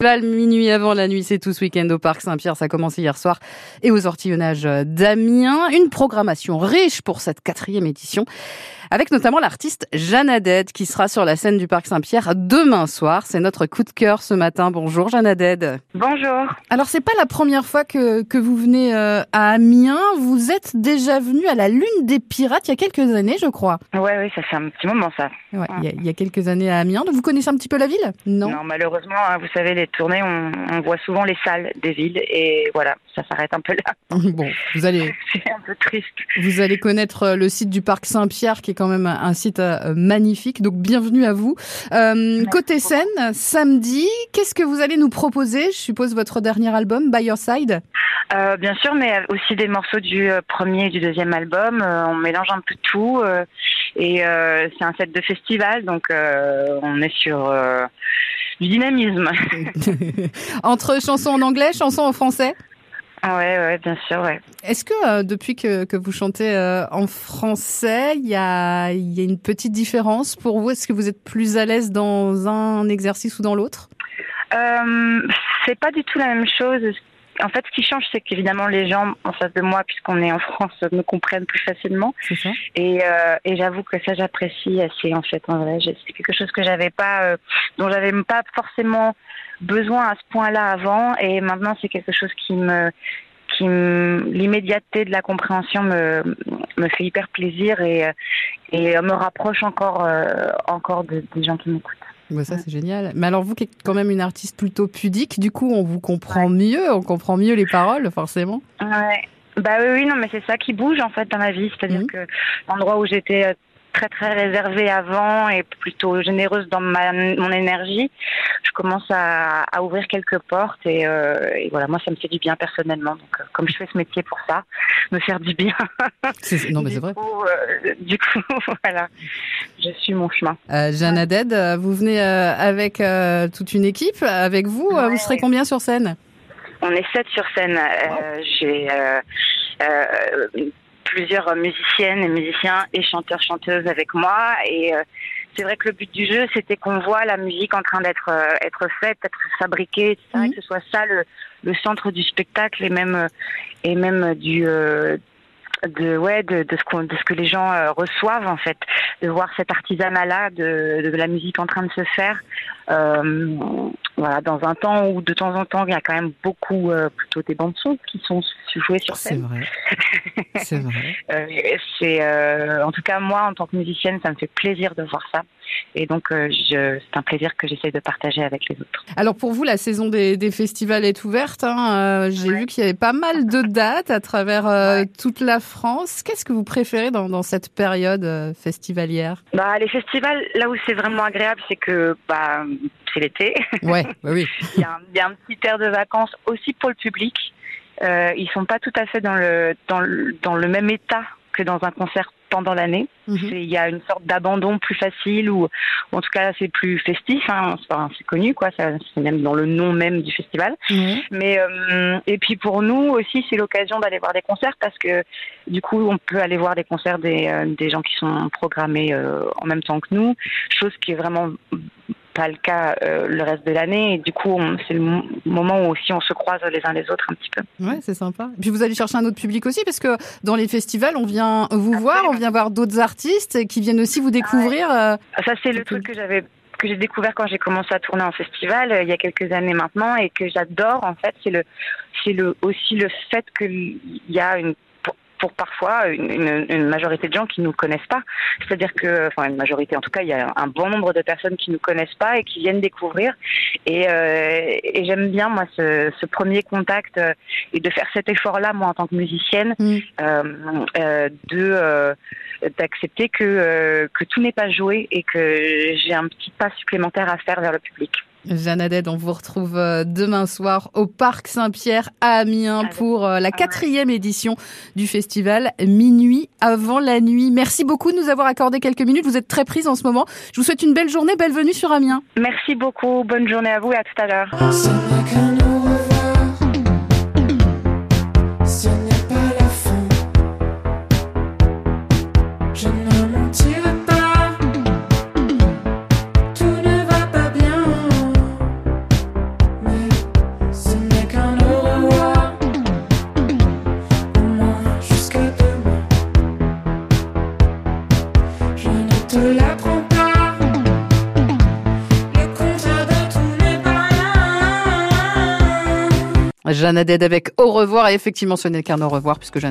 Minuit avant la nuit, c'est tout ce week-end au Parc Saint-Pierre. Ça a commencé hier soir et aux ortillonnages d'Amiens. Une programmation riche pour cette quatrième édition avec notamment l'artiste Jeanne Aded qui sera sur la scène du Parc Saint-Pierre demain soir. C'est notre coup de cœur ce matin. Bonjour Jeanne Aded. Bonjour. Alors c'est pas la première fois que, que vous venez euh, à Amiens. Vous êtes déjà venu à la Lune des Pirates il y a quelques années, je crois. Ouais, oui, ça fait un petit moment ça. Ouais, il, y a, il y a quelques années à Amiens. Vous connaissez un petit peu la ville? Non. Non, malheureusement, hein, vous savez, les tournées, on, on voit souvent les salles des villes et voilà, ça s'arrête un peu là. Bon, vous allez. C'est un peu triste. Vous allez connaître euh, le site du Parc Saint-Pierre qui est quand même un site euh, magnifique. Donc bienvenue à vous. Euh, côté scène, samedi, qu'est-ce que vous allez nous proposer Je suppose votre dernier album, By Your Side? Euh, bien sûr, mais aussi des morceaux du euh, premier et du deuxième album. Euh, on mélange un peu tout euh, et c'est un set de festival, donc on est sur du dynamisme. Entre chansons en anglais, chansons en français? Ouais, ouais, bien sûr, ouais. Est-ce que euh, depuis que, que vous chantez euh, en français, il y a, y a une petite différence pour vous? Est-ce que vous êtes plus à l'aise dans un exercice ou dans l'autre? Euh, C'est pas du tout la même chose. En fait, ce qui change, c'est qu'évidemment, les gens en face de moi, puisqu'on est en France, me comprennent plus facilement. C'est ça. Et, euh, et j'avoue que ça, j'apprécie assez, en fait, en vrai. C'est quelque chose que j'avais pas, euh, dont j'avais pas forcément besoin à ce point-là avant. Et maintenant, c'est quelque chose qui me, qui l'immédiateté de la compréhension me, me fait hyper plaisir et, et me rapproche encore, euh, encore de, des gens qui m'écoutent. Bah ça c'est génial. Mais alors vous qui êtes quand même une artiste plutôt pudique, du coup on vous comprend mieux, on comprend mieux les paroles forcément. Ouais. Bah oui, oui, non, mais c'est ça qui bouge en fait dans ma vie, c'est-à-dire mmh. que l'endroit où j'étais très très réservée avant et plutôt généreuse dans ma, mon énergie, je commence à, à ouvrir quelques portes et, euh, et, voilà, moi ça me fait du bien personnellement. Donc euh, comme je fais ce métier pour ça, me faire du bien. non mais c'est vrai. Coup, euh, du coup, voilà, je suis mon chemin. Jeanne Aded, vous venez avec toute une équipe, avec vous, ouais. vous serez combien sur scène? On est sept sur scène. Wow. J'ai plusieurs musiciennes et musiciens et chanteurs chanteuses avec moi et euh, c'est vrai que le but du jeu c'était qu'on voit la musique en train d'être euh, être faite être fabriquée etc., mmh. que ce soit ça le, le centre du spectacle et même et même du euh, de ouais de, de ce qu'on de ce que les gens euh, reçoivent en fait de voir cet artisanat là de, de la musique en train de se faire euh, voilà dans un temps où de temps en temps il y a quand même beaucoup euh, plutôt des bandes son qui sont jouées sur scène c'est vrai c'est vrai euh, c'est en tout cas moi en tant que musicienne ça me fait plaisir de voir ça et donc euh, c'est un plaisir que j'essaye de partager avec les autres. Alors pour vous, la saison des, des festivals est ouverte. Hein. Euh, J'ai ouais. vu qu'il y avait pas mal de dates à travers euh, ouais. toute la France. Qu'est-ce que vous préférez dans, dans cette période euh, festivalière? Bah, Les festivals, là où c'est vraiment agréable, c'est que bah, c'est l'été. Ouais, bah oui. il, y a un, il y a un petit air de vacances aussi pour le public. Euh, ils sont pas tout à fait dans le, dans le, dans le même état que dans un concert pendant l'année. Il mm -hmm. y a une sorte d'abandon plus facile ou, ou, en tout cas c'est plus festif. Hein, c'est connu quoi, c'est même dans le nom même du festival. Mais euh, et puis pour nous aussi c'est l'occasion d'aller voir des concerts parce que du coup on peut aller voir des concerts des, euh, des gens qui sont programmés euh, en même temps que nous, chose qui est vraiment pas le cas euh, le reste de l'année et du coup c'est le moment où aussi on se croise les uns les autres un petit peu. Ouais, c'est sympa. Et puis vous allez chercher un autre public aussi parce que dans les festivals, on vient vous Absolument. voir, on vient voir d'autres artistes qui viennent aussi vous découvrir. Ouais. Euh... Ça c'est le truc que j'avais que j'ai découvert quand j'ai commencé à tourner en festival euh, il y a quelques années maintenant et que j'adore en fait, c'est le c'est le aussi le fait qu'il y a une pour parfois une, une, une, majorité de gens qui nous connaissent pas. C'est-à-dire que, enfin une majorité, en tout cas, il y a un bon nombre de personnes qui nous connaissent pas et qui viennent découvrir. Et, euh, et j'aime bien moi ce, ce, premier contact euh, et de faire cet effort-là moi en tant que musicienne, mm. euh, euh de euh, d'accepter que euh, que tout n'est pas joué et que j'ai un petit pas supplémentaire à faire vers le public. Jeanne Aded, on vous retrouve euh, demain soir au Parc Saint-Pierre à Amiens pour euh, la quatrième édition du festival Minuit avant la nuit. Merci beaucoup de nous avoir accordé quelques minutes. Vous êtes très prise en ce moment. Je vous souhaite une belle journée, belle venue sur Amiens. Merci beaucoup. Bonne journée à vous et à tout à l'heure. Jeanne avec Au revoir. Et effectivement, ce n'est qu'un au revoir puisque Jeanne